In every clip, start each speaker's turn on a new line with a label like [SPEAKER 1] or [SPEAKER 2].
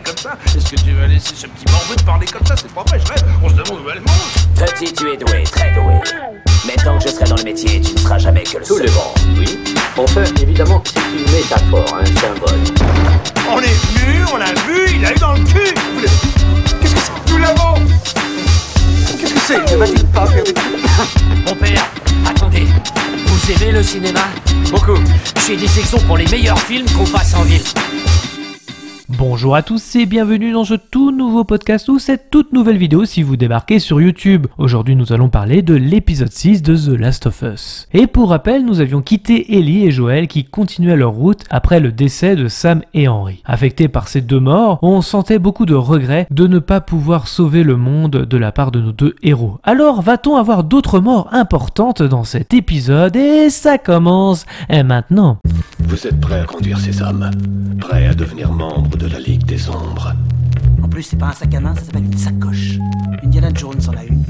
[SPEAKER 1] comme ça. Est-ce que tu vas laisser ce petit morveux te parler comme ça? C'est pas vrai, je rêve. On se demande où elle mange.
[SPEAKER 2] Petit, tu es doué, très doué. Mais tant que je serai dans le métier, tu ne seras jamais que le
[SPEAKER 3] Tout le
[SPEAKER 2] second.
[SPEAKER 3] monde, oui. Enfin, évidemment, c'est une métaphore, un symbole.
[SPEAKER 1] On est venu, on l'a vu, il a eu dans le cul. Vous l'avez- Qu'est-ce que c'est Nous l'avons. Qu'est-ce que c'est? Ne va-t-il pas faire des
[SPEAKER 4] Mon père, attendez. Vous aimez le cinéma? Beaucoup. J'ai des sections pour les meilleurs films qu'on passe en ville.
[SPEAKER 5] Bonjour à tous et bienvenue dans ce tout nouveau podcast ou cette toute nouvelle vidéo si vous débarquez sur YouTube. Aujourd'hui nous allons parler de l'épisode 6 de The Last of Us. Et pour rappel, nous avions quitté Ellie et Joël qui continuaient leur route après le décès de Sam et Henry. Affectés par ces deux morts, on sentait beaucoup de regrets de ne pas pouvoir sauver le monde de la part de nos deux héros. Alors va-t-on avoir d'autres morts importantes dans cet épisode? Et ça commence et maintenant.
[SPEAKER 6] Vous êtes prêt à conduire ces hommes? Prêt à devenir membre de la Ligue des Ombres?
[SPEAKER 7] En plus, c'est pas un sac à main, ça s'appelle une sacoche. Indiana Jones en a une.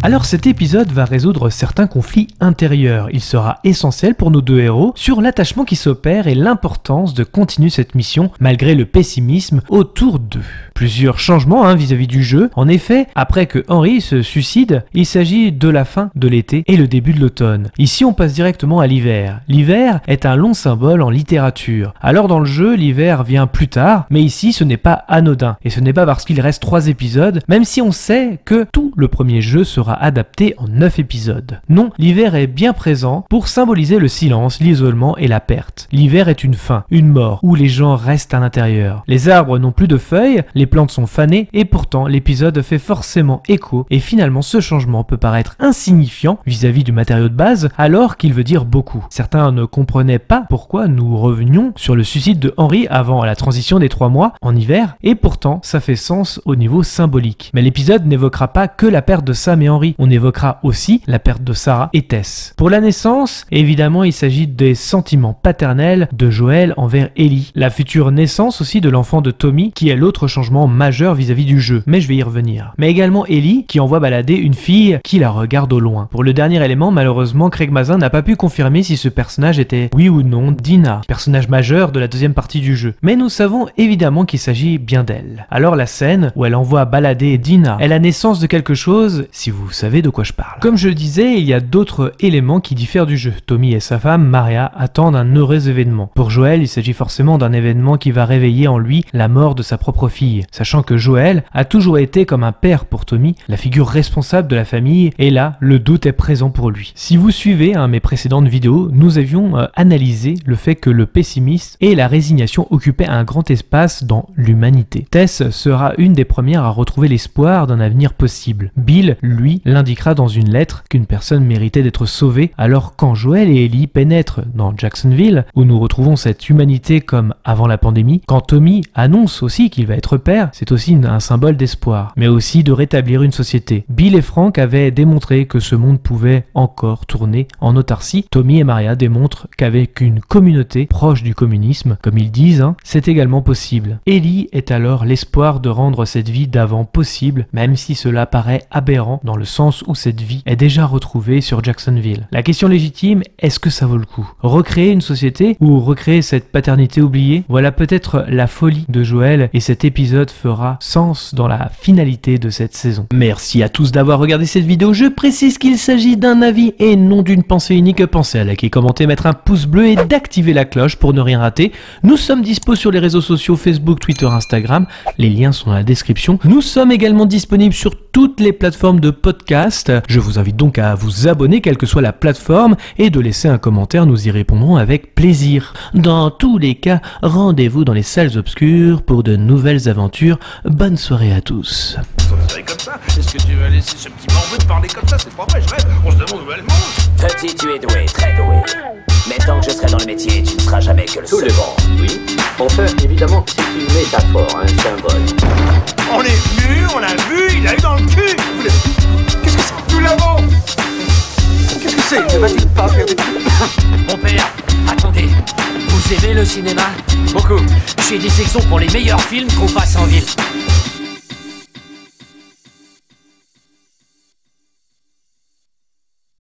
[SPEAKER 5] Alors cet épisode va résoudre certains conflits intérieurs. Il sera essentiel pour nos deux héros sur l'attachement qui s'opère et l'importance de continuer cette mission malgré le pessimisme autour d'eux. Plusieurs changements hein, vis-à-vis du jeu. En effet, après que Henry se suicide, il s'agit de la fin de l'été et le début de l'automne. Ici on passe directement à l'hiver. L'hiver est un long symbole en littérature. Alors dans le jeu, l'hiver vient plus tard, mais ici ce n'est pas anodin. Et ce n'est pas parce qu'il reste trois épisodes, même si on sait que tout le premier jeu sera adapté en 9 épisodes. Non, l'hiver est bien présent pour symboliser le silence, l'isolement et la perte. L'hiver est une fin, une mort, où les gens restent à l'intérieur. Les arbres n'ont plus de feuilles, les plantes sont fanées, et pourtant l'épisode fait forcément écho, et finalement ce changement peut paraître insignifiant vis-à-vis du matériau de base, alors qu'il veut dire beaucoup. Certains ne comprenaient pas pourquoi nous revenions sur le suicide de Henry avant la transition des trois mois en hiver, et pourtant ça fait sens au niveau symbolique. Mais l'épisode n'évoquera pas que la perte de Sam et on évoquera aussi la perte de Sarah et Tess. Pour la naissance, évidemment il s'agit des sentiments paternels de Joël envers Ellie, la future naissance aussi de l'enfant de Tommy, qui est l'autre changement majeur vis-à-vis du jeu, mais je vais y revenir. Mais également Ellie, qui envoie balader une fille qui la regarde au loin. Pour le dernier élément, malheureusement, Craig Mazin n'a pas pu confirmer si ce personnage était, oui ou non, Dina, personnage majeur de la deuxième partie du jeu. Mais nous savons évidemment qu'il s'agit bien d'elle. Alors la scène où elle envoie balader Dina est la naissance de quelque chose, si vous savez de quoi je parle. Comme je le disais, il y a d'autres éléments qui diffèrent du jeu. Tommy et sa femme, Maria, attendent un heureux événement. Pour Joël, il s'agit forcément d'un événement qui va réveiller en lui la mort de sa propre fille, sachant que Joël a toujours été comme un père pour Tommy, la figure responsable de la famille, et là, le doute est présent pour lui. Si vous suivez mes précédentes vidéos, nous avions euh, analysé le fait que le pessimisme et la résignation occupaient un grand espace dans l'humanité. Tess sera une des premières à retrouver l'espoir d'un avenir possible. Bill, lui, l'indiquera dans une lettre qu'une personne méritait d'être sauvée, alors quand Joël et Ellie pénètrent dans Jacksonville, où nous retrouvons cette humanité comme avant la pandémie, quand Tommy annonce aussi qu'il va être père, c'est aussi un symbole d'espoir, mais aussi de rétablir une société. Bill et Frank avaient démontré que ce monde pouvait encore tourner en autarcie. Tommy et Maria démontrent qu'avec une communauté proche du communisme, comme ils disent, hein, c'est également possible. Ellie est alors l'espoir de rendre cette vie d'avant possible, même si cela paraît aberrant dans le sens où cette vie est déjà retrouvée sur Jacksonville. La question légitime, est-ce que ça vaut le coup? Recréer une société ou recréer cette paternité oubliée? Voilà peut-être la folie de Joël et cet épisode fera sens dans la finalité de cette saison. Merci à tous d'avoir regardé cette vidéo. Je précise qu'il s'agit d'un avis et non d'une pensée unique. Pensez à liker, commenter, mettre un pouce bleu et d'activer la cloche pour ne rien rater. Nous sommes dispo sur les réseaux sociaux Facebook, Twitter, Instagram. Les liens sont dans la description. Nous sommes également disponibles sur toutes les plateformes de podcast. Je vous invite donc à vous abonner, quelle que soit la plateforme, et de laisser un commentaire. Nous y répondrons avec plaisir. Dans tous les cas, rendez-vous dans les salles obscures pour de nouvelles aventures. Bonne soirée à tous.
[SPEAKER 1] Est-ce que tu vas laisser ce petit morveux te parler comme ça? C'est pas vrai, je rêve. On se demande où elle mange.
[SPEAKER 2] Petit, tu es doué, très doué. Mais tant que je serai dans le métier, tu ne seras jamais que le
[SPEAKER 3] Tout le
[SPEAKER 2] second.
[SPEAKER 3] monde, oui. Enfin, évidemment, c'est une métaphore, un symbole.
[SPEAKER 1] On est
[SPEAKER 4] Mon père, attendez. Vous aimez le cinéma? Beaucoup. J'ai des sections pour les meilleurs films qu'on passe en ville.